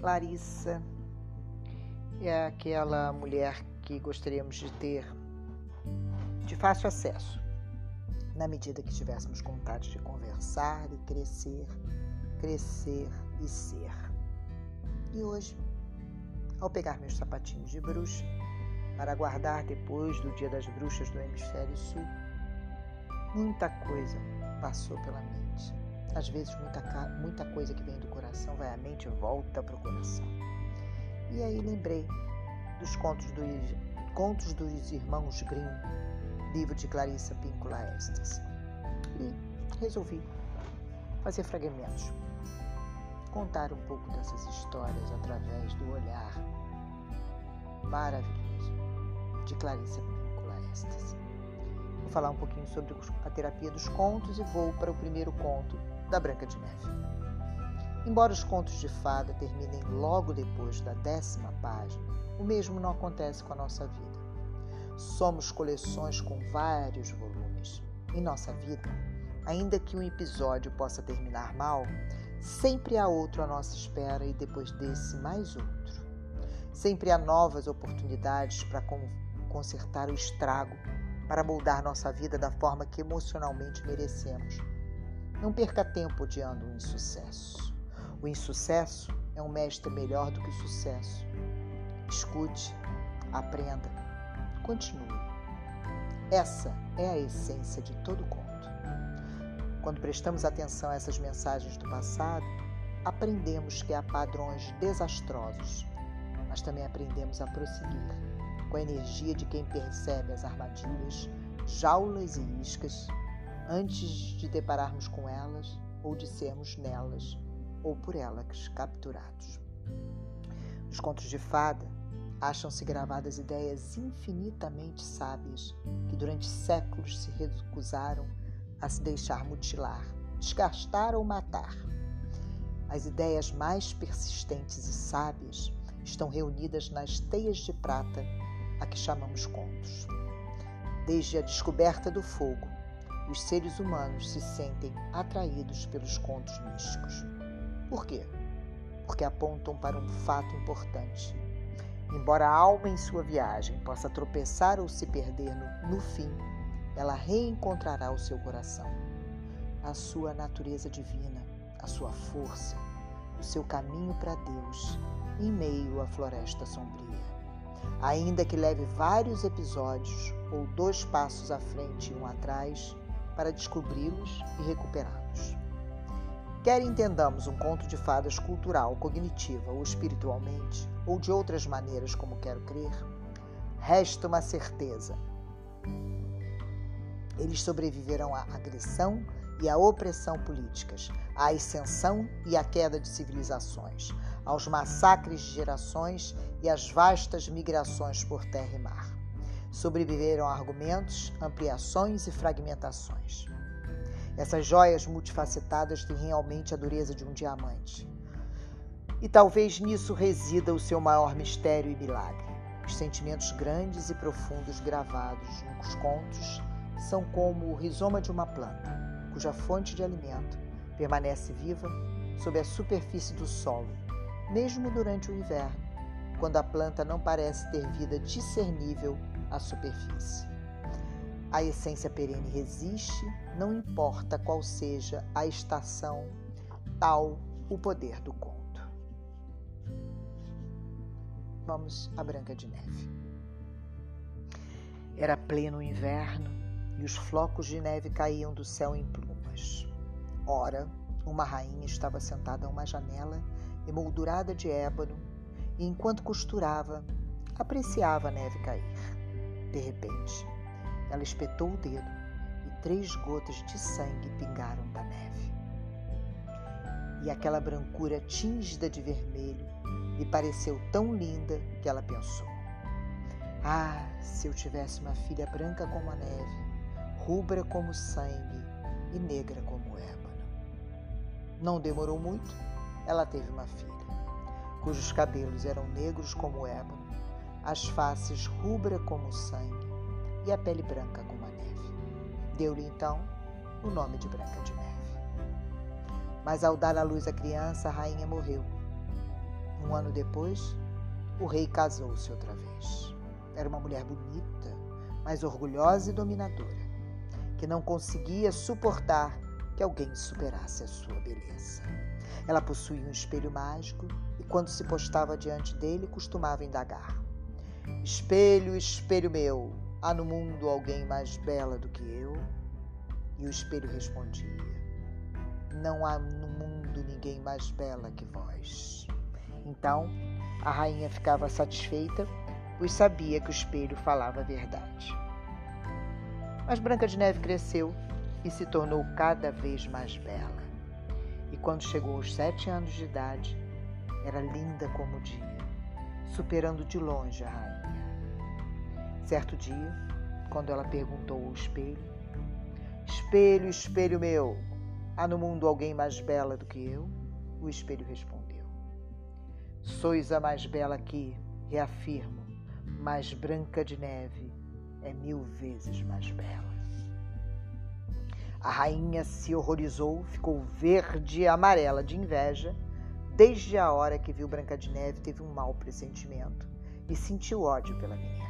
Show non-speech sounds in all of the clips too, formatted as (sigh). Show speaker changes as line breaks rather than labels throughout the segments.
Clarissa é aquela mulher que gostaríamos de ter de fácil acesso, na medida que tivéssemos vontade de conversar e crescer, crescer e ser. E hoje, ao pegar meus sapatinhos de bruxa para guardar depois do Dia das Bruxas do Hemisfério Sul, muita coisa passou pela mente. Às vezes, muita, muita coisa que vem do coração vai à mente volta para o coração. E aí lembrei dos contos dos, contos dos Irmãos Grimm, livro de Clarissa Píncula Estes. E resolvi fazer fragmentos, contar um pouco dessas histórias através do olhar maravilhoso de Clarissa Píncula Estes. Vou falar um pouquinho sobre a terapia dos contos e vou para o primeiro conto da Branca de Neve. Embora os contos de fada terminem logo depois da décima página, o mesmo não acontece com a nossa vida. Somos coleções com vários volumes. Em nossa vida, ainda que um episódio possa terminar mal, sempre há outro à nossa espera e depois desse mais outro. Sempre há novas oportunidades para consertar o estrago, para moldar nossa vida da forma que emocionalmente merecemos. Não perca tempo odiando o insucesso. O insucesso é um mestre melhor do que o sucesso. Escute, aprenda, continue. Essa é a essência de todo conto. Quando prestamos atenção a essas mensagens do passado, aprendemos que há padrões desastrosos, mas também aprendemos a prosseguir com a energia de quem percebe as armadilhas, jaulas e iscas antes de depararmos com elas ou de sermos nelas ou por elas capturados. Nos contos de fada, acham-se gravadas ideias infinitamente sábias que durante séculos se recusaram a se deixar mutilar, desgastar ou matar. As ideias mais persistentes e sábias estão reunidas nas teias de prata a que chamamos contos. Desde a descoberta do fogo, os seres humanos se sentem atraídos pelos contos místicos. Por quê? Porque apontam para um fato importante. Embora a alma em sua viagem possa tropeçar ou se perder no, no fim, ela reencontrará o seu coração, a sua natureza divina, a sua força, o seu caminho para Deus em meio à floresta sombria. Ainda que leve vários episódios ou dois passos à frente e um atrás, para descobri-los e recuperá-los. Quer entendamos um conto de fadas cultural, cognitiva ou espiritualmente, ou de outras maneiras como quero crer, resta uma certeza. Eles sobreviverão à agressão e à opressão políticas, à ascensão e à queda de civilizações, aos massacres de gerações e às vastas migrações por terra e mar sobreviveram a argumentos, ampliações e fragmentações. Essas joias multifacetadas têm realmente a dureza de um diamante. E talvez nisso resida o seu maior mistério e milagre. Os sentimentos grandes e profundos gravados nos contos são como o rizoma de uma planta, cuja fonte de alimento permanece viva sob a superfície do solo, mesmo durante o inverno, quando a planta não parece ter vida discernível à superfície. A essência perene resiste, não importa qual seja a estação, tal o poder do conto. Vamos à Branca de Neve. Era pleno inverno e os flocos de neve caíam do céu em plumas. Ora, uma rainha estava sentada a uma janela emoldurada de ébano e, enquanto costurava, apreciava a neve cair. De repente, ela espetou o dedo e três gotas de sangue pingaram da neve. E aquela brancura tingida de vermelho lhe pareceu tão linda que ela pensou: Ah, se eu tivesse uma filha branca como a neve, rubra como sangue e negra como ébano. Não demorou muito, ela teve uma filha, cujos cabelos eram negros como ébano as faces rubra como sangue e a pele branca como a neve. Deu-lhe então o nome de Branca de Neve. Mas ao dar à luz a criança, a rainha morreu. Um ano depois, o rei casou-se outra vez. Era uma mulher bonita, mas orgulhosa e dominadora, que não conseguia suportar que alguém superasse a sua beleza. Ela possuía um espelho mágico e, quando se postava diante dele, costumava indagar: Espelho, espelho meu, há no mundo alguém mais bela do que eu? E o espelho respondia: Não há no mundo ninguém mais bela que vós. Então a rainha ficava satisfeita, pois sabia que o espelho falava a verdade. Mas Branca de Neve cresceu e se tornou cada vez mais bela. E quando chegou aos sete anos de idade, era linda como o dia, superando de longe a rainha. Certo dia, quando ela perguntou ao espelho: Espelho, espelho meu, há no mundo alguém mais bela do que eu? O espelho respondeu: Sois a mais bela aqui, reafirmo, mas Branca de Neve é mil vezes mais bela. A rainha se horrorizou, ficou verde e amarela de inveja. Desde a hora que viu Branca de Neve, teve um mau pressentimento e sentiu ódio pela menina.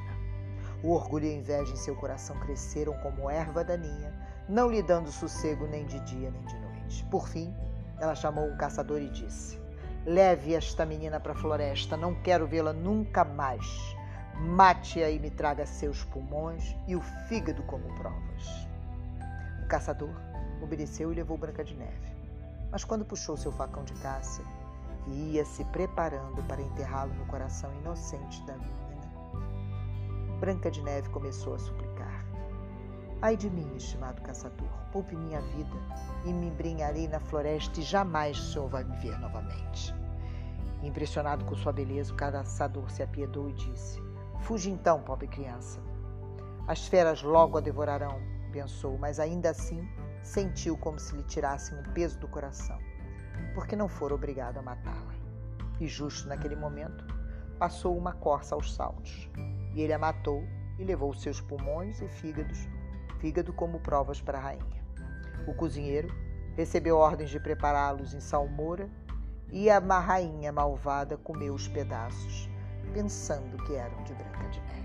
O orgulho e a inveja em seu coração cresceram como erva daninha não lhe dando sossego nem de dia nem de noite. Por fim, ela chamou um caçador e disse: Leve esta menina para a floresta, não quero vê-la nunca mais. Mate-a e me traga seus pulmões e o fígado como provas. O caçador obedeceu e levou Branca de Neve. Mas quando puxou seu facão de caça e ia se preparando para enterrá-lo no coração inocente da Branca de Neve começou a suplicar: Ai de mim, estimado caçador, poupe minha vida e me embrenharei na floresta e jamais o senhor vai me ver novamente. Impressionado com sua beleza, o caçador se apiedou e disse: Fuge então, pobre criança. As feras logo a devorarão, pensou, mas ainda assim sentiu como se lhe tirassem um peso do coração, porque não fora obrigado a matá-la. E justo naquele momento, passou uma corça aos saltos, e ele a matou e levou seus pulmões e fígados fígado como provas para a rainha. O cozinheiro recebeu ordens de prepará-los em salmoura e a rainha malvada comeu os pedaços, pensando que eram de Branca de Neve.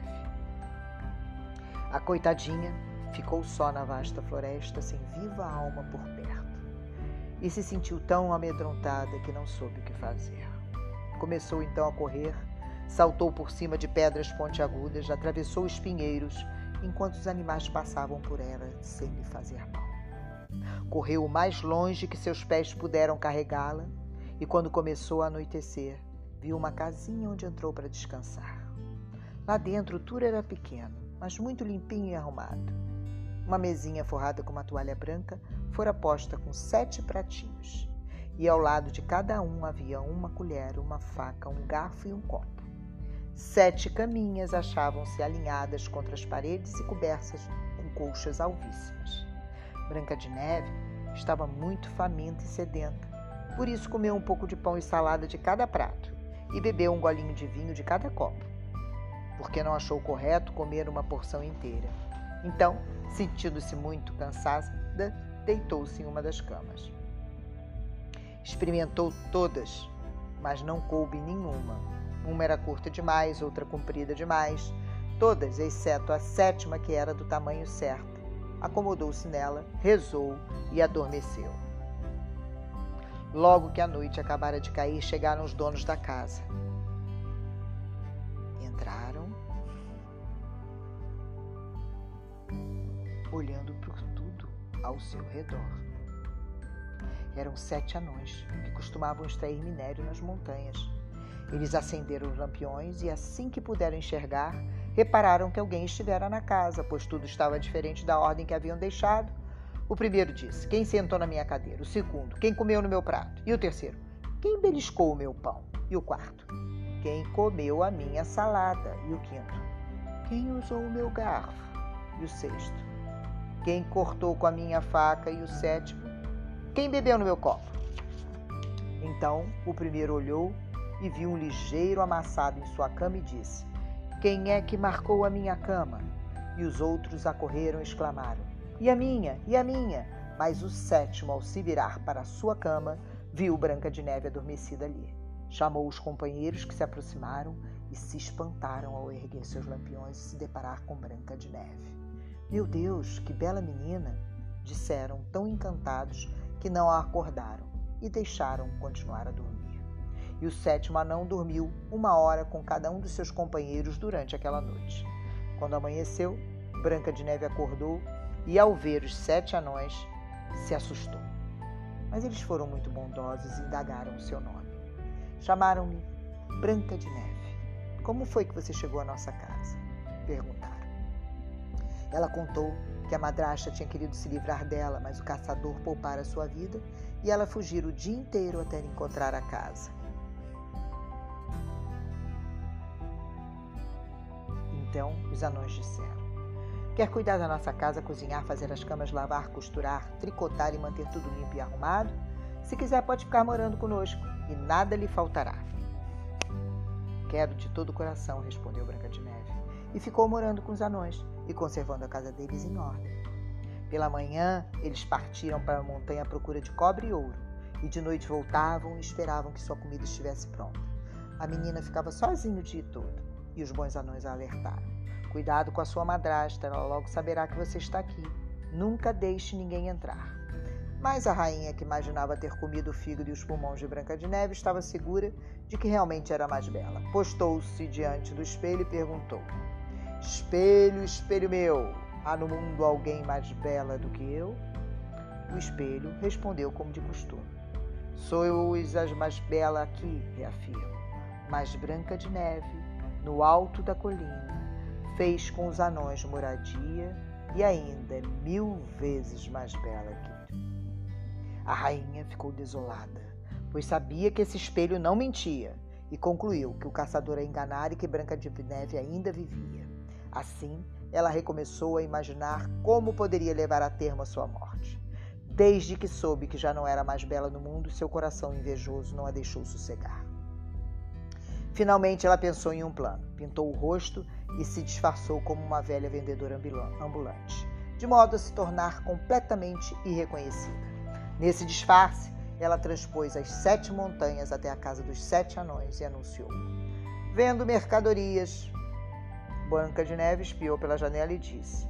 A coitadinha ficou só na vasta floresta, sem viva alma por perto, e se sentiu tão amedrontada que não soube o que fazer. Começou então a correr, saltou por cima de pedras pontiagudas, atravessou espinheiros enquanto os animais passavam por ela sem lhe fazer mal. Correu o mais longe que seus pés puderam carregá-la e, quando começou a anoitecer, viu uma casinha onde entrou para descansar. Lá dentro tudo era pequeno, mas muito limpinho e arrumado. Uma mesinha forrada com uma toalha branca fora posta com sete pratinhos, e ao lado de cada um havia uma colher, uma faca, um garfo e um copo. Sete caminhas achavam-se alinhadas contra as paredes e cobertas com colchas alvíssimas. Branca de Neve estava muito faminta e sedenta, por isso comeu um pouco de pão e salada de cada prato e bebeu um golinho de vinho de cada copo, porque não achou correto comer uma porção inteira. Então, sentindo-se muito cansada, deitou-se em uma das camas. Experimentou todas, mas não coube nenhuma uma era curta demais, outra comprida demais, todas exceto a sétima, que era do tamanho certo. Acomodou-se nela, rezou e adormeceu. Logo que a noite acabara de cair, chegaram os donos da casa. Entraram, olhando por tudo ao seu redor. Eram sete anões que costumavam extrair minério nas montanhas eles acenderam os lampiões e, assim que puderam enxergar, repararam que alguém estivera na casa, pois tudo estava diferente da ordem que haviam deixado. O primeiro disse: Quem sentou na minha cadeira? O segundo: Quem comeu no meu prato? E o terceiro: Quem beliscou o meu pão? E o quarto: Quem comeu a minha salada? E o quinto: Quem usou o meu garfo? E o sexto: Quem cortou com a minha faca? E o sétimo: Quem bebeu no meu copo? Então o primeiro olhou e viu um ligeiro amassado em sua cama e disse: Quem é que marcou a minha cama? E os outros acorreram e exclamaram: E a minha? E a minha? Mas o sétimo, ao se virar para a sua cama, viu Branca de Neve adormecida ali. Chamou os companheiros que se aproximaram e se espantaram ao erguer seus lampiões e se deparar com Branca de Neve. Meu Deus, que bela menina! disseram, tão encantados que não a acordaram e deixaram continuar a dormir. E o sétimo anão dormiu uma hora com cada um dos seus companheiros durante aquela noite. Quando amanheceu, Branca de Neve acordou e, ao ver os sete anões, se assustou. Mas eles foram muito bondosos e indagaram o seu nome. Chamaram-me Branca de Neve. Como foi que você chegou à nossa casa? Perguntaram. Ela contou que a madrasta tinha querido se livrar dela, mas o caçador poupara sua vida e ela fugir o dia inteiro até encontrar a casa. Então os anões disseram: Quer cuidar da nossa casa, cozinhar, fazer as camas, lavar, costurar, tricotar e manter tudo limpo e arrumado? Se quiser, pode ficar morando conosco e nada lhe faltará. Quero de todo o coração, respondeu Branca de Neve, e ficou morando com os anões e conservando a casa deles em ordem. Pela manhã, eles partiram para a montanha à procura de cobre e ouro, e de noite voltavam e esperavam que sua comida estivesse pronta. A menina ficava sozinha o dia todo, e os bons anões a alertaram. Cuidado com a sua madrasta, ela logo saberá que você está aqui. Nunca deixe ninguém entrar. Mas a rainha, que imaginava ter comido o fígado e os pulmões de Branca de Neve, estava segura de que realmente era mais bela. Postou-se diante do espelho e perguntou: Espelho, espelho meu, há no mundo alguém mais bela do que eu? O espelho respondeu como de costume: Sois as mais bela aqui, reafirmo, mais branca de neve, no alto da colina fez com os anões moradia e ainda é mil vezes mais bela que tu. A rainha ficou desolada, pois sabia que esse espelho não mentia e concluiu que o caçador a enganara e que Branca de Neve ainda vivia. Assim, ela recomeçou a imaginar como poderia levar a termo a sua morte. Desde que soube que já não era mais bela no mundo, seu coração invejoso não a deixou sossegar. Finalmente ela pensou em um plano. Pintou o rosto e se disfarçou como uma velha vendedora ambulante, de modo a se tornar completamente irreconhecida. Nesse disfarce, ela transpôs as sete montanhas até a casa dos sete anões e anunciou: Vendo mercadorias. Branca de Neve espiou pela janela e disse: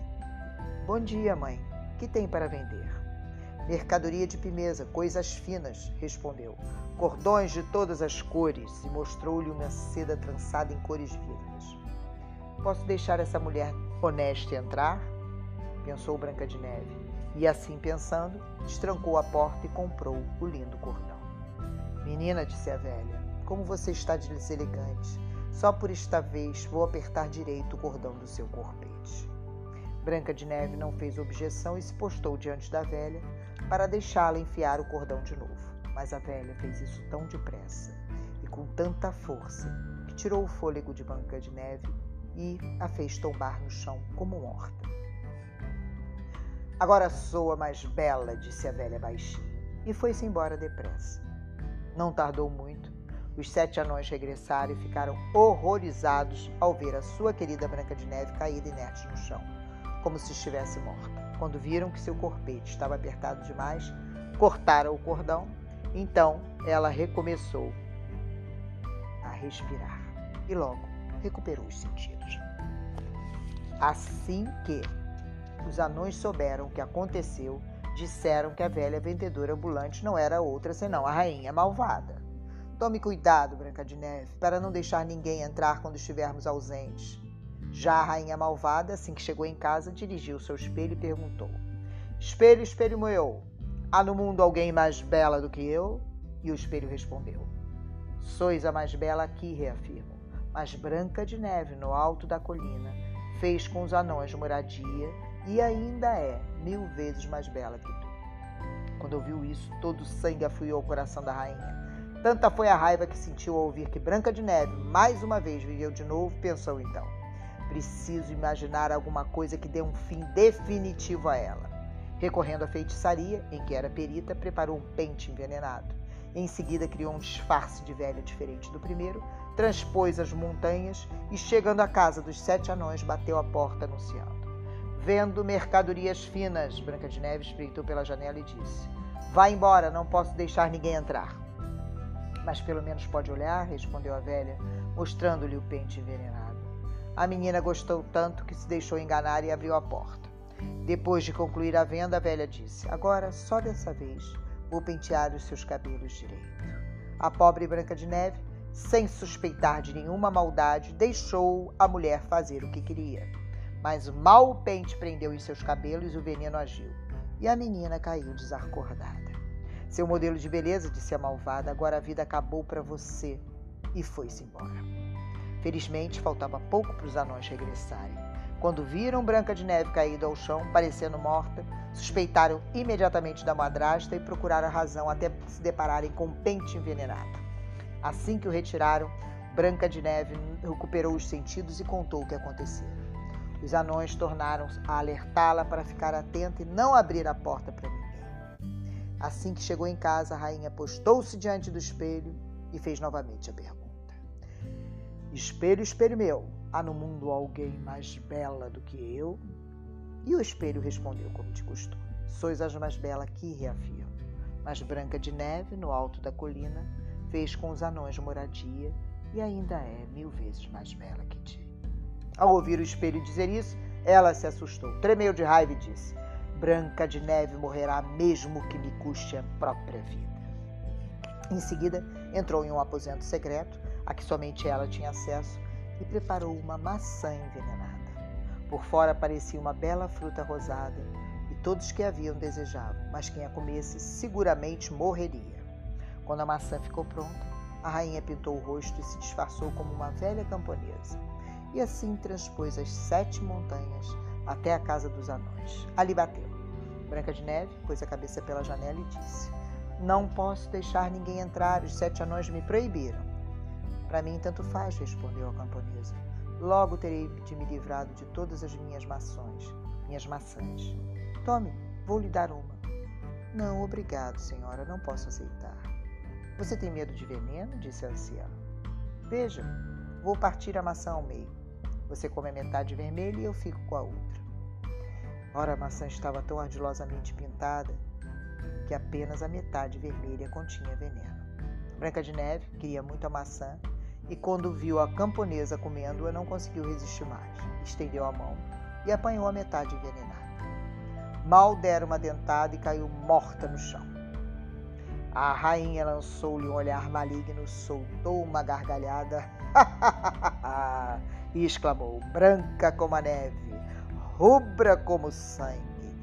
Bom dia, mãe. Que tem para vender? Mercadoria de pimeza, coisas finas, respondeu. Cordões de todas as cores, e mostrou-lhe uma seda trançada em cores vivas. Posso deixar essa mulher honesta entrar? Pensou Branca de Neve. E assim pensando, destrancou a porta e comprou o lindo cordão. Menina, disse a velha, como você está deselegante. Só por esta vez vou apertar direito o cordão do seu corpete. Branca de Neve não fez objeção e se postou diante da velha, para deixá-la enfiar o cordão de novo. Mas a velha fez isso tão depressa e com tanta força que tirou o fôlego de Branca de Neve e a fez tombar no chão como morta. Agora sou a mais bela, disse a velha baixinha, e foi-se embora depressa. Não tardou muito, os sete anões regressaram e ficaram horrorizados ao ver a sua querida Branca de Neve caída inerte no chão, como se estivesse morta. Quando viram que seu corpete estava apertado demais, cortaram o cordão. Então ela recomeçou a respirar e logo recuperou os sentidos. Assim que os anões souberam o que aconteceu, disseram que a velha vendedora ambulante não era outra senão a rainha malvada. Tome cuidado, Branca de Neve, para não deixar ninguém entrar quando estivermos ausentes. Já a rainha malvada, assim que chegou em casa, dirigiu seu espelho e perguntou: Espelho, espelho meu, há no mundo alguém mais bela do que eu? E o espelho respondeu: Sois a mais bela aqui, reafirmo, mas Branca de Neve, no alto da colina, fez com os anões moradia e ainda é mil vezes mais bela que tu. Quando ouviu isso, todo o sangue afluiu ao coração da rainha. Tanta foi a raiva que sentiu ao ouvir que Branca de Neve mais uma vez viveu de novo, pensou então. Preciso imaginar alguma coisa que dê um fim definitivo a ela. Recorrendo à feitiçaria, em que era perita, preparou um pente envenenado. Em seguida, criou um disfarce de velha diferente do primeiro, transpôs as montanhas e, chegando à casa dos sete anões, bateu a porta anunciando. Vendo mercadorias finas, Branca de Neve espreitou pela janela e disse: Vá embora, não posso deixar ninguém entrar. Mas pelo menos pode olhar, respondeu a velha, mostrando-lhe o pente envenenado. A menina gostou tanto que se deixou enganar e abriu a porta. Depois de concluir a venda, a velha disse: Agora, só dessa vez, vou pentear os seus cabelos direito. A pobre Branca de Neve, sem suspeitar de nenhuma maldade, deixou a mulher fazer o que queria. Mas o mau pente prendeu em seus cabelos e o veneno agiu. E a menina caiu desacordada. Seu modelo de beleza, disse a malvada, agora a vida acabou para você. E foi-se embora. Felizmente, faltava pouco para os anões regressarem. Quando viram Branca de Neve caída ao chão, parecendo morta, suspeitaram imediatamente da madrasta e procuraram a razão até se depararem com um pente envenenado. Assim que o retiraram, Branca de Neve recuperou os sentidos e contou o que acontecera. Os anões tornaram a alertá-la para ficar atenta e não abrir a porta para ninguém. Assim que chegou em casa, a rainha postou-se diante do espelho e fez novamente a pergunta: Espelho, espelho meu, Há no mundo alguém mais bela do que eu? E o espelho respondeu como de costume: Sois as mais bela que reafirmo. Mas Branca de Neve, no alto da colina, fez com os anões moradia e ainda é mil vezes mais bela que ti. Ao ouvir o espelho dizer isso, ela se assustou, tremeu de raiva e disse: Branca de Neve morrerá mesmo que me custe a própria vida. Em seguida, entrou em um aposento secreto, a que somente ela tinha acesso, e preparou uma maçã envenenada. Por fora parecia uma bela fruta rosada e todos que a viam desejavam, mas quem a comesse seguramente morreria. Quando a maçã ficou pronta, a rainha pintou o rosto e se disfarçou como uma velha camponesa. E assim transpôs as sete montanhas até a casa dos anões. Ali bateu. Branca de Neve pôs a cabeça pela janela e disse: Não posso deixar ninguém entrar, os sete anões me proibiram. Para mim, tanto faz, respondeu a camponesa. Logo terei de me livrado de todas as minhas maçãs, minhas maçãs. Tome, vou lhe dar uma. Não, obrigado, senhora, não posso aceitar. Você tem medo de veneno? disse a anciã. Veja, vou partir a maçã ao meio. Você come a metade vermelha e eu fico com a outra. Ora, a maçã estava tão ardilosamente pintada que apenas a metade vermelha continha veneno. Branca de Neve queria muito a maçã e quando viu a camponesa comendo-a, não conseguiu resistir mais. Estendeu a mão e apanhou a metade envenenada. Mal deram uma dentada e caiu morta no chão. A rainha lançou-lhe um olhar maligno, soltou uma gargalhada (laughs) e exclamou: Branca como a neve, rubra como sangue,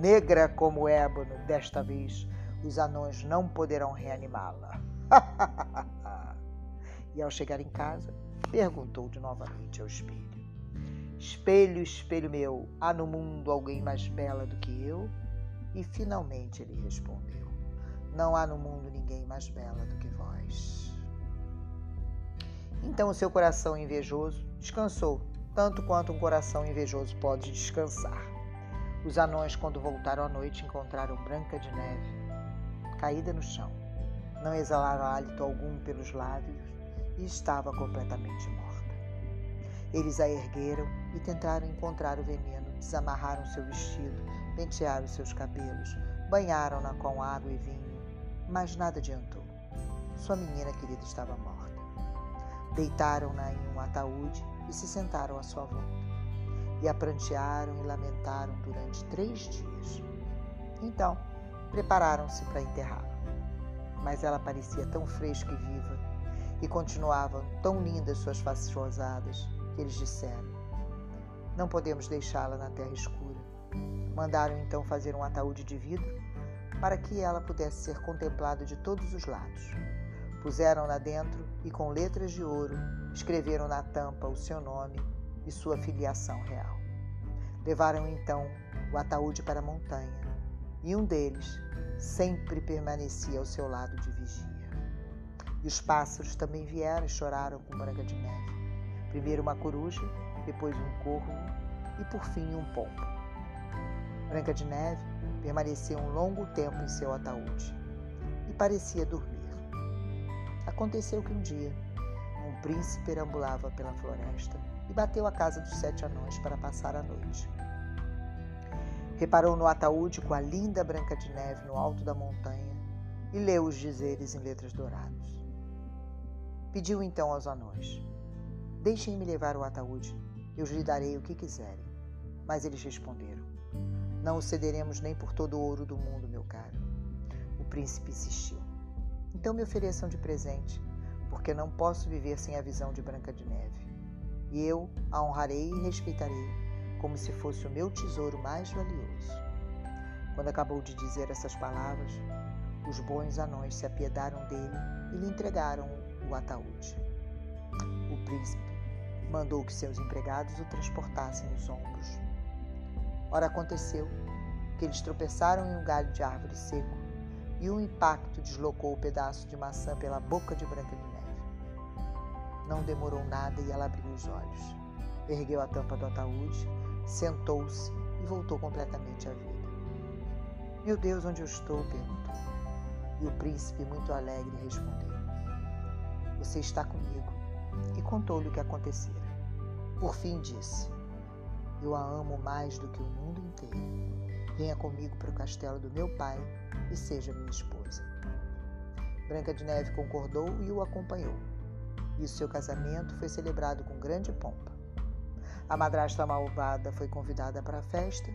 negra como ébano, desta vez os anões não poderão reanimá-la. (laughs) E ao chegar em casa, perguntou de novamente ao espelho: Espelho, espelho meu, há no mundo alguém mais bela do que eu? E finalmente ele respondeu: Não há no mundo ninguém mais bela do que vós. Então o seu coração invejoso descansou, tanto quanto um coração invejoso pode descansar. Os anões, quando voltaram à noite, encontraram Branca de Neve, caída no chão. Não exalava hálito algum pelos lábios e estava completamente morta. Eles a ergueram e tentaram encontrar o veneno, desamarraram seu vestido, pentearam seus cabelos, banharam-na com água e vinho, mas nada adiantou. Sua menina querida estava morta. Deitaram-na em um ataúde e se sentaram à sua volta. E a prantearam e lamentaram durante três dias. Então, prepararam-se para enterrá-la. Mas ela parecia tão fresca e viva e continuavam tão lindas suas faces rosadas que eles disseram: Não podemos deixá-la na terra escura. Mandaram então fazer um ataúde de vidro para que ela pudesse ser contemplada de todos os lados. Puseram-na dentro e, com letras de ouro, escreveram na tampa o seu nome e sua filiação real. Levaram então o ataúde para a montanha e um deles sempre permanecia ao seu lado de vigia. Os pássaros também vieram e choraram com Branca de Neve. Primeiro uma coruja, depois um corvo e por fim um pombo. Branca de Neve permaneceu um longo tempo em seu ataúde e parecia dormir. Aconteceu que um dia um príncipe perambulava pela floresta e bateu à casa dos sete anões para passar a noite. Reparou no ataúde com a linda Branca de Neve no alto da montanha e leu os dizeres em letras douradas. Pediu então aos anões: Deixem-me levar o ataúde, eu lhe darei o que quiserem. Mas eles responderam: Não o cederemos nem por todo o ouro do mundo, meu caro. O príncipe insistiu: Então me ofereçam de presente, porque não posso viver sem a visão de Branca de Neve. E eu a honrarei e respeitarei, como se fosse o meu tesouro mais valioso. Quando acabou de dizer essas palavras, os bons anões se apiedaram dele e lhe entregaram o ataúde. O príncipe mandou que seus empregados o transportassem nos ombros. Ora, aconteceu que eles tropeçaram em um galho de árvore seco e um impacto deslocou o pedaço de maçã pela boca de Branca de Neve. Não demorou nada e ela abriu os olhos. Ergueu a tampa do ataúde, sentou-se e voltou completamente à vida. Meu Deus, onde eu estou? perguntou. E o príncipe, muito alegre, respondeu: Você está comigo. E contou-lhe o que acontecera. Por fim, disse: Eu a amo mais do que o mundo inteiro. Venha comigo para o castelo do meu pai e seja minha esposa. Branca de Neve concordou e o acompanhou. E o seu casamento foi celebrado com grande pompa. A madrasta malvada foi convidada para a festa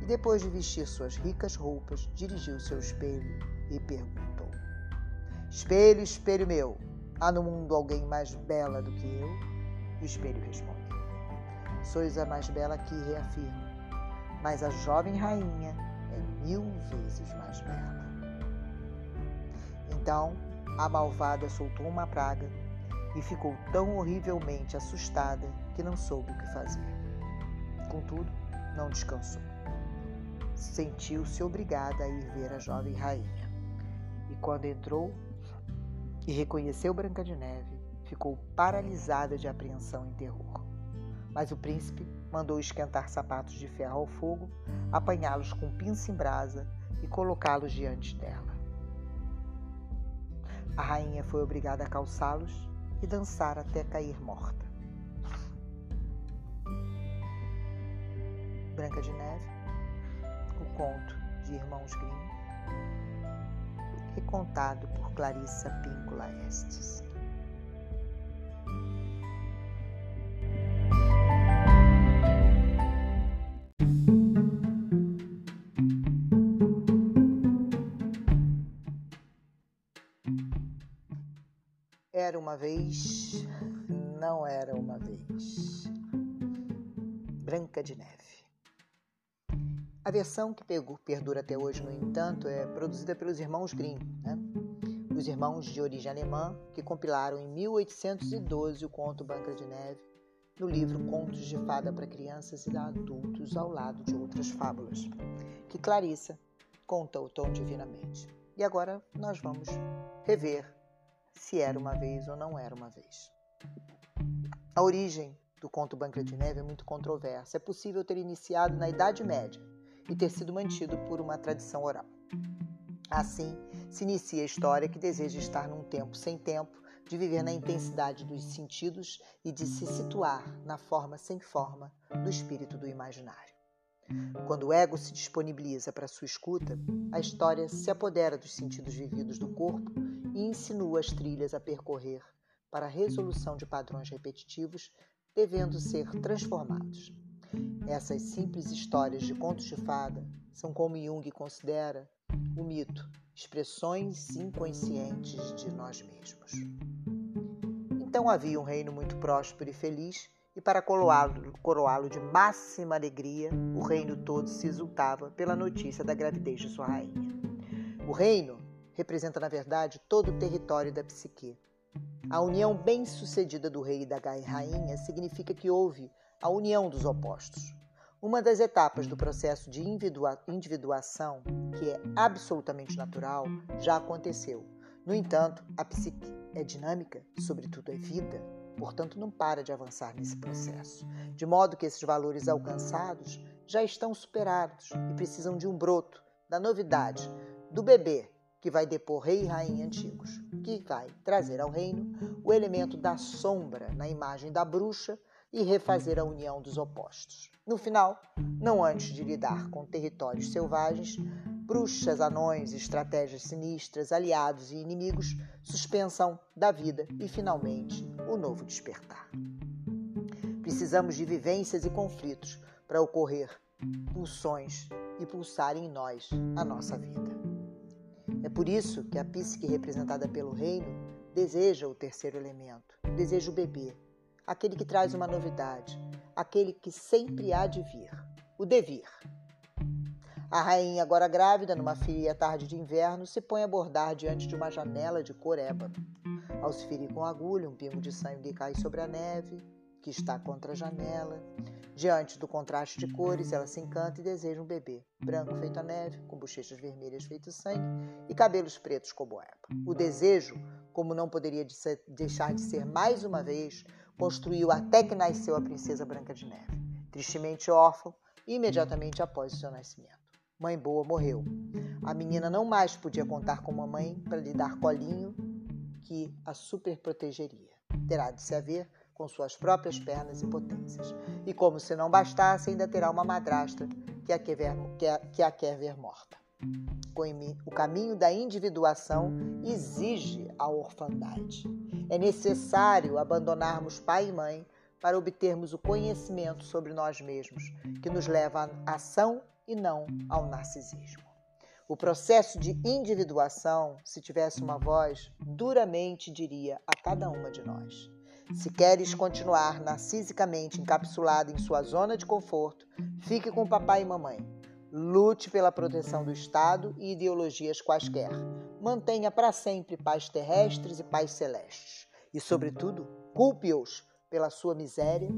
e, depois de vestir suas ricas roupas, dirigiu-se ao espelho e perguntou: Espelho, espelho meu, há no mundo alguém mais bela do que eu? O espelho respondeu: Sois a mais bela que reafirmo, mas a jovem rainha é mil vezes mais bela. Então a malvada soltou uma praga e ficou tão horrivelmente assustada que não soube o que fazer. Contudo, não descansou. Sentiu-se obrigada a ir ver a jovem rainha. E quando entrou e reconheceu Branca de Neve, ficou paralisada de apreensão e terror. Mas o príncipe mandou esquentar sapatos de ferro ao fogo, apanhá-los com pinça em brasa e colocá-los diante dela. A rainha foi obrigada a calçá-los e dançar até cair morta. Branca de Neve, o conto de Irmãos Grimm, recontado por Clarissa Píncula Estes. Era uma vez, não era uma vez. Branca de Neve. A versão que perdura até hoje, no entanto, é produzida pelos irmãos Grimm, né? os irmãos de origem alemã que compilaram em 1812 o conto Branca de Neve no livro Contos de Fada para Crianças e Adultos, ao lado de outras fábulas, que Clarissa conta o tom divinamente. E agora nós vamos rever se era uma vez ou não era uma vez. A origem do conto Branca de Neve é muito controversa. É possível ter iniciado na Idade Média e ter sido mantido por uma tradição oral. Assim, se inicia a história que deseja estar num tempo sem tempo, de viver na intensidade dos sentidos e de se situar na forma sem forma do espírito do imaginário. Quando o ego se disponibiliza para sua escuta, a história se apodera dos sentidos vividos do corpo e insinua as trilhas a percorrer para a resolução de padrões repetitivos, devendo ser transformados. Essas simples histórias de contos de fada são como Jung considera o mito, expressões inconscientes de nós mesmos. Então havia um reino muito próspero e feliz, e para coroá-lo de máxima alegria, o reino todo se exultava pela notícia da gravidez de sua rainha. O reino representa, na verdade, todo o território da psique. A união bem-sucedida do rei e da rainha significa que houve a união dos opostos. Uma das etapas do processo de individuação, que é absolutamente natural, já aconteceu. No entanto, a psique é dinâmica, sobretudo é vida, portanto não para de avançar nesse processo, de modo que esses valores alcançados já estão superados e precisam de um broto, da novidade, do bebê que vai depor rei e rainha antigos, que vai trazer ao reino o elemento da sombra na imagem da bruxa e refazer a união dos opostos. No final, não antes de lidar com territórios selvagens, bruxas, anões, estratégias sinistras, aliados e inimigos, suspensão da vida e, finalmente, o novo despertar. Precisamos de vivências e conflitos para ocorrer pulsões e pulsar em nós a nossa vida. É por isso que a psique representada pelo reino deseja o terceiro elemento, deseja o bebê, aquele que traz uma novidade, aquele que sempre há de vir, o devir. A rainha, agora grávida, numa fria tarde de inverno, se põe a bordar diante de uma janela de cor ébano. Ao se ferir com agulha, um pingo de sangue cai sobre a neve, que está contra a janela. Diante do contraste de cores, ela se encanta e deseja um bebê, branco feito a neve, com bochechas vermelhas feito sangue e cabelos pretos como eba. O desejo, como não poderia deixar de ser mais uma vez, construiu até que nasceu a princesa Branca de Neve, tristemente órfã, imediatamente após o seu nascimento. Mãe Boa morreu. A menina não mais podia contar com mamãe para lhe dar colinho que a superprotegeria. Terá de se haver com suas próprias pernas e potências. E como se não bastasse, ainda terá uma madrasta que a quer ver, que a, que a quer ver morta. O caminho da individuação exige a orfandade. É necessário abandonarmos pai e mãe para obtermos o conhecimento sobre nós mesmos, que nos leva à ação e não ao narcisismo. O processo de individuação, se tivesse uma voz, duramente diria a cada uma de nós: se queres continuar narcisicamente encapsulado em sua zona de conforto, fique com papai e mamãe. Lute pela proteção do Estado e ideologias quaisquer. Mantenha para sempre paz terrestres e paz celestes. E, sobretudo, culpe-os pela sua miséria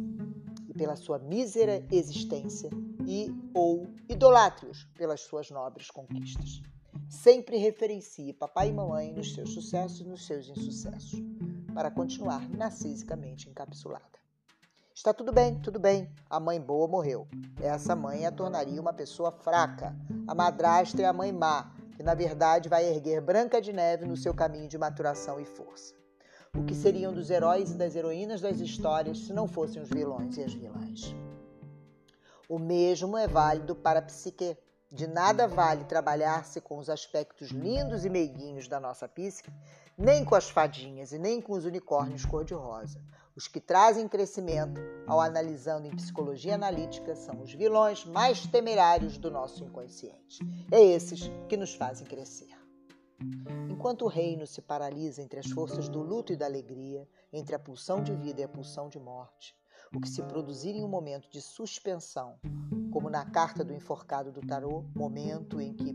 e pela sua mísera existência e ou idolatre-os pelas suas nobres conquistas. Sempre referencie papai e mamãe nos seus sucessos e nos seus insucessos, para continuar narcisicamente encapsulada. Está tudo bem, tudo bem. A mãe boa morreu. Essa mãe a tornaria uma pessoa fraca. A madrasta é a mãe má, que na verdade vai erguer Branca de Neve no seu caminho de maturação e força. O que seriam dos heróis e das heroínas das histórias se não fossem os vilões e as vilãs? O mesmo é válido para a psique. De nada vale trabalhar-se com os aspectos lindos e meiguinhos da nossa psique, nem com as fadinhas e nem com os unicórnios cor-de-rosa. Os que trazem crescimento, ao analisando em psicologia analítica, são os vilões mais temerários do nosso inconsciente. É esses que nos fazem crescer. Enquanto o reino se paralisa entre as forças do luto e da alegria, entre a pulsão de vida e a pulsão de morte, o que se produzir em um momento de suspensão, como na carta do enforcado do tarô, momento em que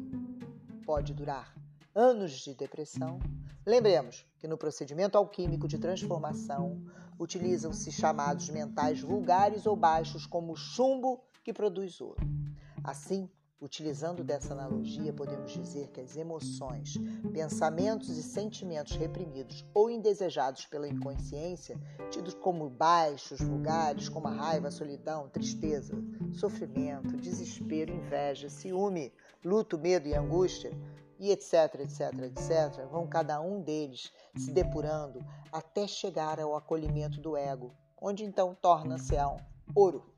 pode durar anos de depressão, lembremos que no procedimento alquímico de transformação utilizam-se chamados mentais vulgares ou baixos como o chumbo que produz ouro. Assim, Utilizando dessa analogia, podemos dizer que as emoções, pensamentos e sentimentos reprimidos ou indesejados pela inconsciência, tidos como baixos, vulgares, como a raiva, a solidão, tristeza, sofrimento, desespero, inveja, ciúme, luto, medo e angústia, e etc, etc, etc, vão cada um deles se depurando até chegar ao acolhimento do ego, onde então torna-se um ouro.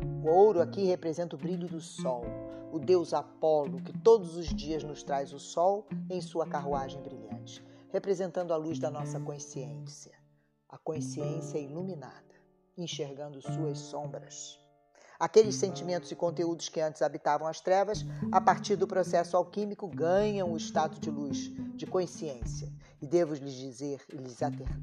O ouro aqui representa o brilho do sol, o deus Apolo, que todos os dias nos traz o sol em sua carruagem brilhante, representando a luz da nossa consciência, a consciência iluminada, enxergando suas sombras. Aqueles sentimentos e conteúdos que antes habitavam as trevas, a partir do processo alquímico, ganham o estado de luz, de consciência. E devo lhes dizer e lhes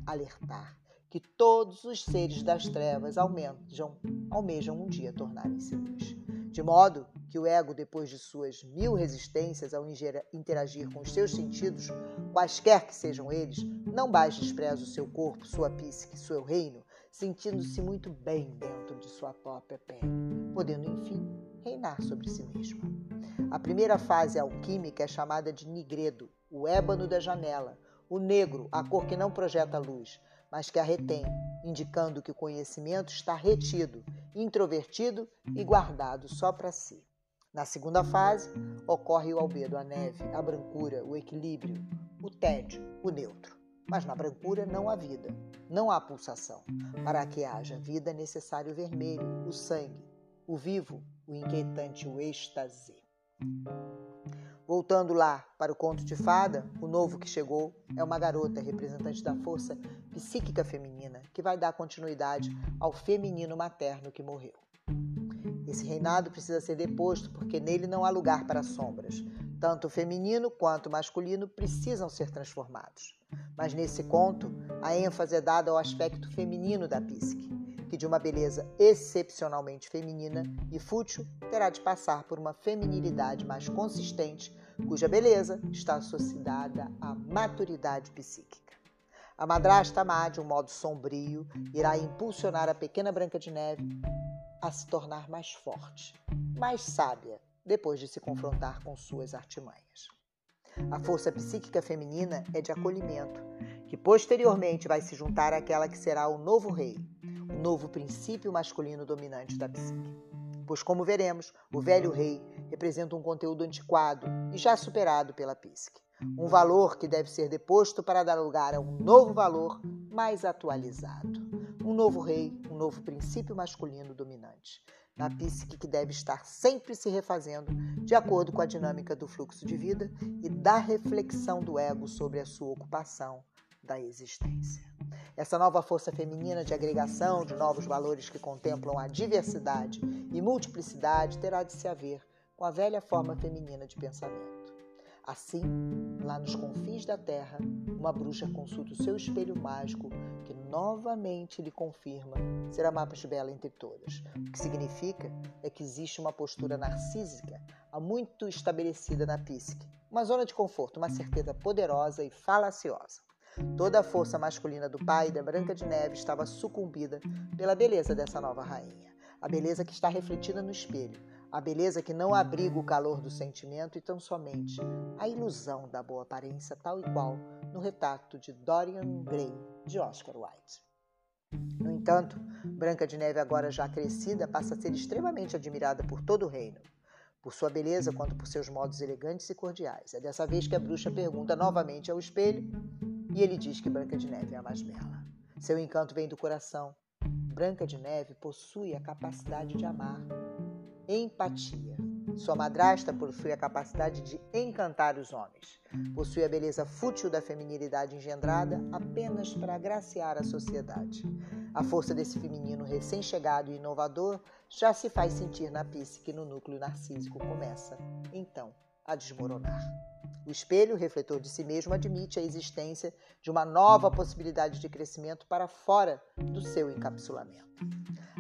alertar que todos os seres das trevas almejam, almejam um dia tornarem-se luz. De modo que o ego, depois de suas mil resistências ao interagir com os seus sentidos, quaisquer que sejam eles, não mais despreza o seu corpo, sua psique, seu reino, sentindo-se muito bem dentro de sua própria pele, podendo, enfim, reinar sobre si mesmo. A primeira fase alquímica é chamada de nigredo, o ébano da janela, o negro, a cor que não projeta luz, mas que a retém, indicando que o conhecimento está retido, introvertido e guardado só para si. Na segunda fase, ocorre o albedo, a neve, a brancura, o equilíbrio, o tédio, o neutro. Mas na brancura não há vida, não há pulsação. Para que haja vida é necessário o vermelho, o sangue, o vivo, o inquietante, o êxtase. Voltando lá para o conto de fada, o novo que chegou é uma garota representante da força psíquica feminina que vai dar continuidade ao feminino materno que morreu. Esse reinado precisa ser deposto porque nele não há lugar para sombras. Tanto o feminino quanto o masculino precisam ser transformados. Mas nesse conto, a ênfase é dada ao aspecto feminino da psique, que de uma beleza excepcionalmente feminina e fútil terá de passar por uma feminilidade mais consistente cuja beleza está associada à maturidade psíquica. A madrasta má, de um modo sombrio, irá impulsionar a pequena Branca de Neve a se tornar mais forte, mais sábia, depois de se confrontar com suas artimanhas. A força psíquica feminina é de acolhimento, que posteriormente vai se juntar àquela que será o novo rei, novo princípio masculino dominante da psique pois, como veremos, o velho rei representa um conteúdo antiquado e já superado pela psique. Um valor que deve ser deposto para dar lugar a um novo valor mais atualizado. Um novo rei, um novo princípio masculino dominante. Na psique que deve estar sempre se refazendo de acordo com a dinâmica do fluxo de vida e da reflexão do ego sobre a sua ocupação da existência. Essa nova força feminina de agregação de novos valores que contemplam a diversidade e multiplicidade terá de se haver com a velha forma feminina de pensamento. Assim, lá nos confins da terra, uma bruxa consulta o seu espelho mágico, que novamente lhe confirma ser a mais bela entre todas. O que significa é que existe uma postura narcísica há muito estabelecida na psique, uma zona de conforto, uma certeza poderosa e falaciosa. Toda a força masculina do pai da Branca de Neve estava sucumbida pela beleza dessa nova rainha. A beleza que está refletida no espelho, a beleza que não abriga o calor do sentimento e tão somente a ilusão da boa aparência, tal e qual no retrato de Dorian Gray de Oscar Wilde. No entanto, Branca de Neve, agora já crescida, passa a ser extremamente admirada por todo o reino, por sua beleza quanto por seus modos elegantes e cordiais. É dessa vez que a bruxa pergunta novamente ao espelho e ele diz que Branca de Neve é a mais bela. Seu encanto vem do coração. Branca de Neve possui a capacidade de amar. Empatia. Sua madrasta possui a capacidade de encantar os homens. Possui a beleza fútil da feminilidade engendrada apenas para agraciar a sociedade. A força desse feminino recém-chegado e inovador já se faz sentir na psique no núcleo narcísico começa, então, a desmoronar. O espelho, refletor de si mesmo, admite a existência de uma nova possibilidade de crescimento para fora do seu encapsulamento.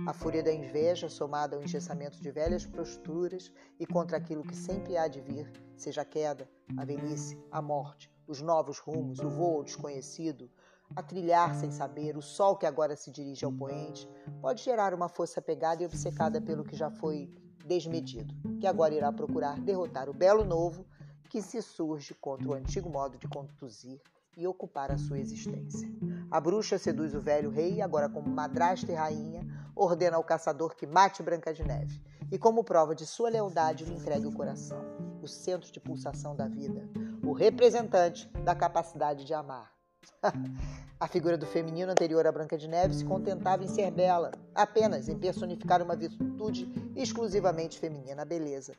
A fúria da inveja, somada ao engessamento de velhas posturas e contra aquilo que sempre há de vir, seja a queda, a velhice, a morte, os novos rumos, o voo desconhecido, a trilhar sem saber, o sol que agora se dirige ao poente, pode gerar uma força pegada e obcecada pelo que já foi desmedido, que agora irá procurar derrotar o belo novo que se surge contra o antigo modo de conduzir e ocupar a sua existência. A bruxa seduz o velho rei agora como madrasta e rainha ordena ao caçador que mate Branca de Neve e como prova de sua lealdade lhe entregue o coração, o centro de pulsação da vida, o representante da capacidade de amar. (laughs) a figura do feminino anterior a Branca de Neve se contentava em ser bela, apenas em personificar uma virtude exclusivamente feminina, a beleza,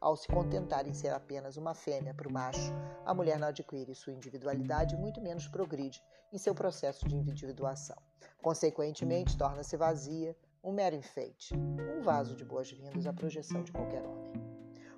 ao se contentar em ser apenas uma fêmea para o macho, a mulher não adquire sua individualidade e muito menos progride em seu processo de individuação. Consequentemente, torna-se vazia, um mero enfeite, um vaso de boas-vindas à projeção de qualquer homem.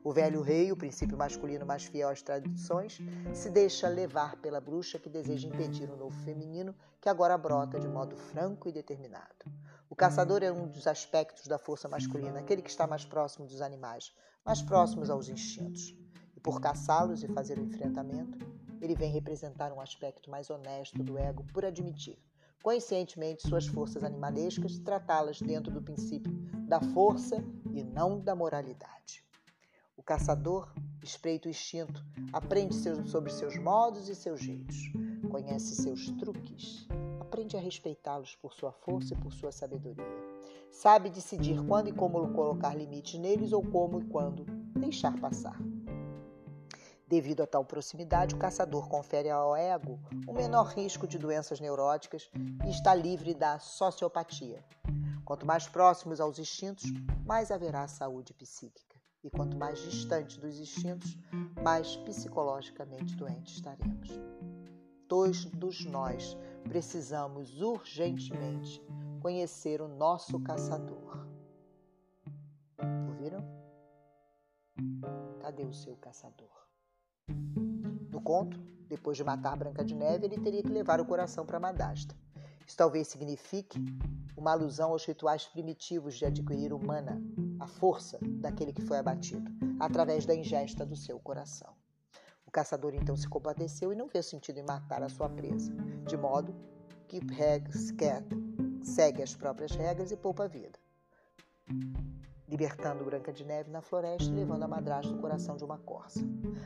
O velho rei, o princípio masculino mais fiel às tradições, se deixa levar pela bruxa que deseja impedir o novo feminino que agora brota de modo franco e determinado. O caçador é um dos aspectos da força masculina, aquele que está mais próximo dos animais, mais próximos aos instintos. E por caçá-los e fazer o enfrentamento, ele vem representar um aspecto mais honesto do ego por admitir, conscientemente, suas forças animalescas e tratá-las dentro do princípio da força e não da moralidade. Caçador espreita o instinto, aprende sobre seus modos e seus jeitos, conhece seus truques, aprende a respeitá-los por sua força e por sua sabedoria. Sabe decidir quando e como colocar limites neles ou como e quando deixar passar. Devido a tal proximidade, o caçador confere ao ego o menor risco de doenças neuróticas e está livre da sociopatia. Quanto mais próximos aos instintos, mais haverá saúde psíquica. E quanto mais distante dos instintos, mais psicologicamente doentes estaremos. Todos nós precisamos urgentemente conhecer o nosso caçador. Ouviram? Cadê o seu caçador? No conto, depois de matar Branca de Neve, ele teria que levar o coração para Madasta. Isso talvez signifique uma alusão aos rituais primitivos de adquirir humana, a força daquele que foi abatido, através da ingesta do seu coração. O caçador então se compadeceu e não vê sentido em matar a sua presa, de modo que segue as próprias regras e poupa a vida libertando Branca de Neve na floresta e levando a madrasta no coração de uma corça.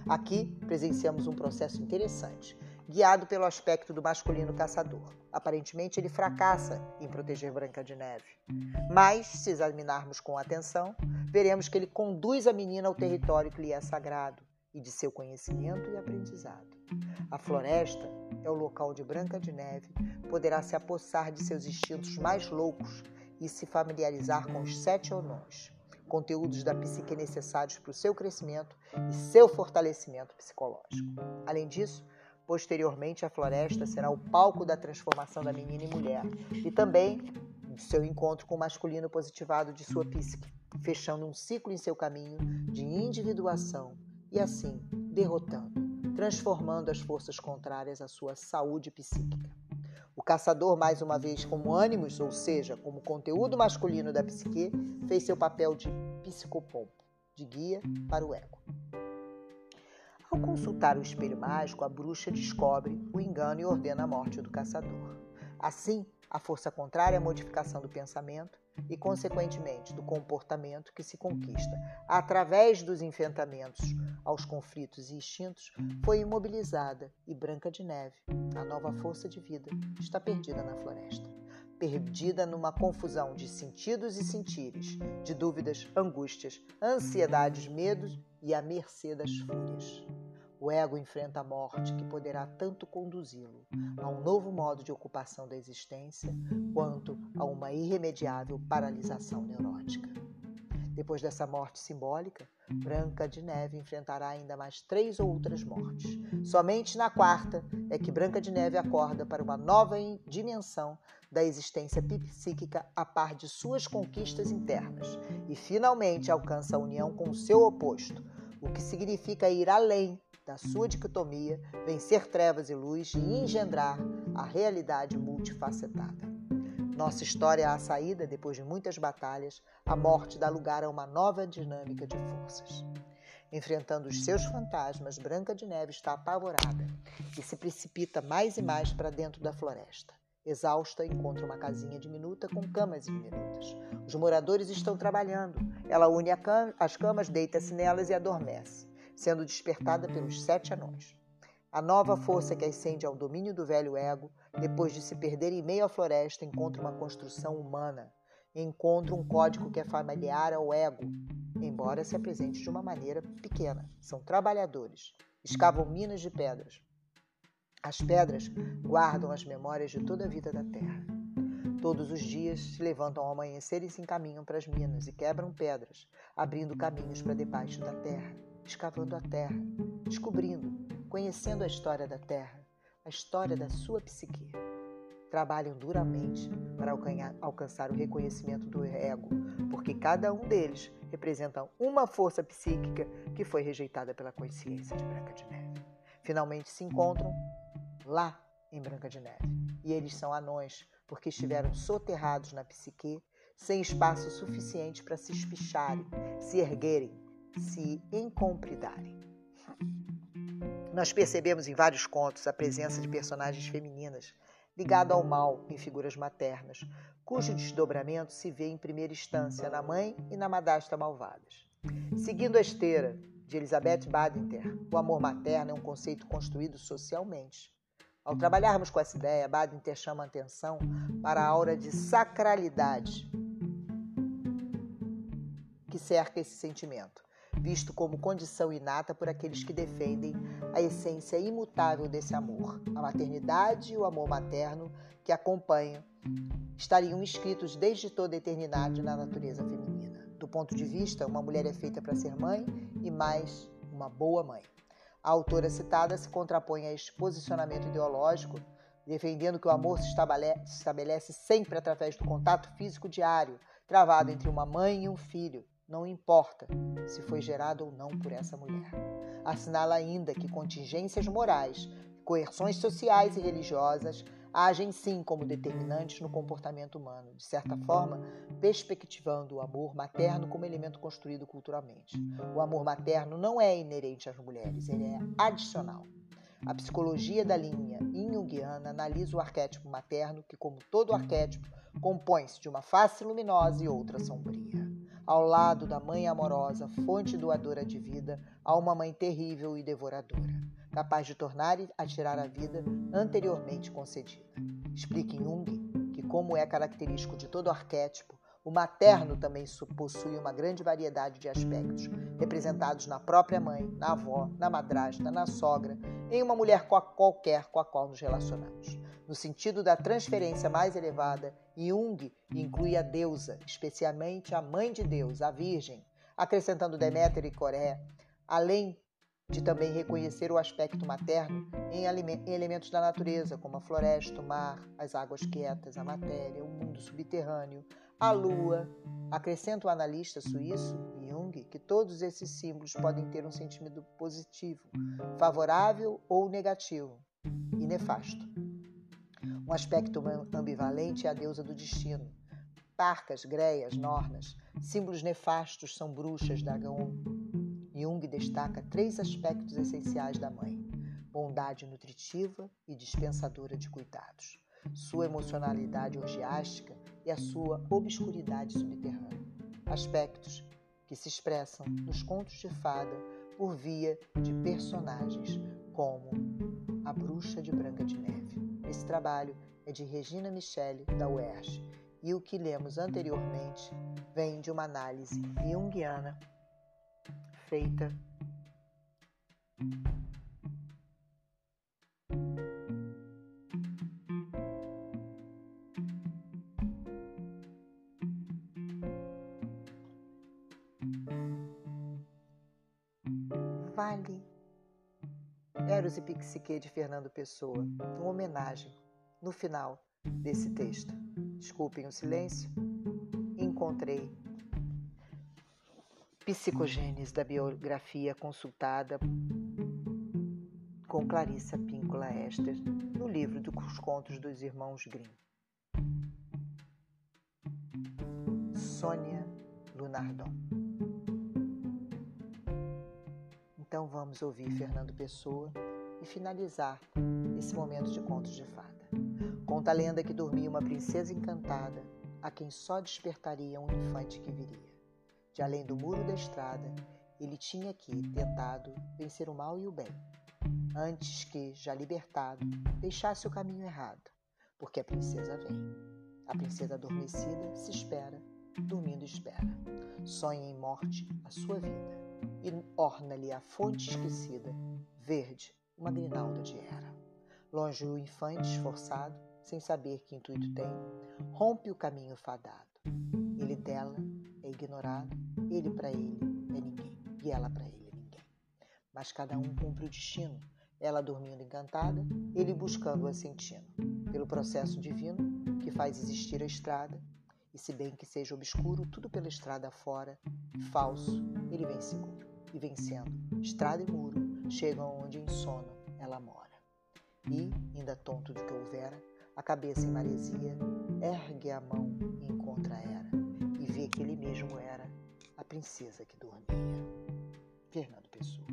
Aqui presenciamos um processo interessante, guiado pelo aspecto do masculino caçador. Aparentemente, ele fracassa em proteger Branca de Neve. Mas, se examinarmos com atenção, veremos que ele conduz a menina ao território que lhe é sagrado e de seu conhecimento e aprendizado. A floresta é o local onde Branca de Neve poderá se apossar de seus instintos mais loucos e se familiarizar com os sete onões, conteúdos da psique necessários para o seu crescimento e seu fortalecimento psicológico. Além disso, posteriormente a floresta será o palco da transformação da menina em mulher e também de seu encontro com o masculino positivado de sua psique, fechando um ciclo em seu caminho de individuação e assim derrotando, transformando as forças contrárias à sua saúde psíquica. O caçador, mais uma vez, como ânimos, ou seja, como conteúdo masculino da psique, fez seu papel de psicopompo, de guia para o ego. Ao consultar o espelho mágico, a bruxa descobre o engano e ordena a morte do caçador. Assim, a força contrária à modificação do pensamento e, consequentemente, do comportamento que se conquista através dos enfrentamentos aos conflitos e instintos foi imobilizada e Branca de Neve, a nova força de vida, está perdida na floresta. Perdida numa confusão de sentidos e sentires, de dúvidas, angústias, ansiedades, medos e à mercê das fúrias. O ego enfrenta a morte que poderá tanto conduzi-lo a um novo modo de ocupação da existência quanto a uma irremediável paralisação neurótica. Depois dessa morte simbólica, Branca de Neve enfrentará ainda mais três outras mortes. Somente na quarta é que Branca de Neve acorda para uma nova dimensão da existência psíquica a par de suas conquistas internas e finalmente alcança a união com o seu oposto, o que significa ir além da sua dicotomia, vencer trevas e luz e engendrar a realidade multifacetada. Nossa história à saída, depois de muitas batalhas, a morte dá lugar a uma nova dinâmica de forças. Enfrentando os seus fantasmas, Branca de Neve está apavorada e se precipita mais e mais para dentro da floresta. Exausta, encontra uma casinha diminuta com camas diminutas. Os moradores estão trabalhando. Ela une as camas, deita-se nelas e adormece sendo despertada pelos sete anões. A nova força que ascende ao domínio do velho ego, depois de se perder em meio à floresta, encontra uma construção humana, encontra um código que é familiar ao ego, embora se apresente de uma maneira pequena. São trabalhadores, escavam minas de pedras. As pedras guardam as memórias de toda a vida da terra. Todos os dias se levantam ao amanhecer e se encaminham para as minas e quebram pedras, abrindo caminhos para debaixo da terra escavando a terra, descobrindo, conhecendo a história da terra, a história da sua psique. Trabalham duramente para alcançar o reconhecimento do ego, porque cada um deles representa uma força psíquica que foi rejeitada pela consciência de Branca de Neve. Finalmente se encontram lá em Branca de Neve. E eles são anões, porque estiveram soterrados na psique, sem espaço suficiente para se espicharem, se erguerem, se encompridare. Nós percebemos em vários contos a presença de personagens femininas ligado ao mal em figuras maternas, cujo desdobramento se vê em primeira instância na mãe e na madasta malvadas. Seguindo a esteira de Elizabeth Badinter, o amor materno é um conceito construído socialmente. Ao trabalharmos com essa ideia, Badinter chama atenção para a aura de sacralidade que cerca esse sentimento visto como condição inata por aqueles que defendem a essência imutável desse amor. A maternidade e o amor materno que acompanham estariam inscritos desde toda a eternidade na natureza feminina. do ponto de vista, uma mulher é feita para ser mãe e mais uma boa mãe. A autora citada se contrapõe a este posicionamento ideológico, defendendo que o amor se estabelece sempre através do contato físico diário, travado entre uma mãe e um filho, não importa se foi gerado ou não por essa mulher. Assinala ainda que contingências morais, coerções sociais e religiosas agem sim como determinantes no comportamento humano, de certa forma, perspectivando o amor materno como elemento construído culturalmente. O amor materno não é inerente às mulheres, ele é adicional. A psicologia da linha Jungiana analisa o arquétipo materno, que, como todo arquétipo, compõe-se de uma face luminosa e outra sombria. Ao lado da mãe amorosa, fonte doadora de vida, há uma mãe terrível e devoradora capaz de tornar e atirar a vida anteriormente concedida. Explica Jung que, como é característico de todo arquétipo, o materno também possui uma grande variedade de aspectos, representados na própria mãe, na avó, na madrasta, na sogra, em uma mulher qualquer com a qual nos relacionamos. No sentido da transferência mais elevada, Jung inclui a deusa, especialmente a mãe de Deus, a Virgem, acrescentando Deméter e Coré, além de também reconhecer o aspecto materno em, elementos da natureza, como a floresta, o mar, as águas quietas, a matéria, o mundo subterrâneo, a lua. Acrescenta o analista suíço, Jung, que todos esses símbolos podem ter um sentimento positivo, favorável ou negativo, e nefasto. Um aspecto ambivalente é a deusa do destino. Parcas, greias, nornas, símbolos nefastos são bruxas, dragão, Jung destaca três aspectos essenciais da mãe: bondade nutritiva e dispensadora de cuidados, sua emocionalidade orgiástica e a sua obscuridade subterrânea. Aspectos que se expressam nos contos de fada por via de personagens como a Bruxa de Branca de Neve. Esse trabalho é de Regina Michele, da UERJ, e o que lemos anteriormente vem de uma análise junguiana feita. Eros e Psique de Fernando Pessoa, uma homenagem no final desse texto. Desculpem o silêncio. Encontrei Psicogênese da biografia consultada com Clarissa Píncola Esther no livro dos contos dos irmãos Grimm. Sônia Lunardon. Então vamos ouvir Fernando Pessoa e finalizar esse momento de contos de fada. Conta a lenda que dormia uma princesa encantada, a quem só despertaria um infante que viria de além do muro da estrada, ele tinha que, tentado, vencer o mal e o bem, antes que, já libertado, deixasse o caminho errado, porque a princesa vem. A princesa adormecida se espera, dormindo espera. Sonha em morte a sua vida, e orna-lhe a fonte esquecida, verde, uma grinalda de era. Longe o infante esforçado, sem saber que intuito tem, rompe o caminho fadado. Ele dela é ignorado, ele para ele é ninguém e ela para ele é ninguém. Mas cada um cumpre o destino, ela dormindo encantada, ele buscando-a sentindo, pelo processo divino que faz existir a estrada, e se bem que seja obscuro, tudo pela estrada fora, falso, ele vem seguro. E vencendo, estrada e muro, chegam onde em sono ela mora. E, ainda tonto do que houvera, a cabeça em maresia, ergue a mão e encontra a era, e vê que ele mesmo era a princesa que dormia. Fernando Pessoa.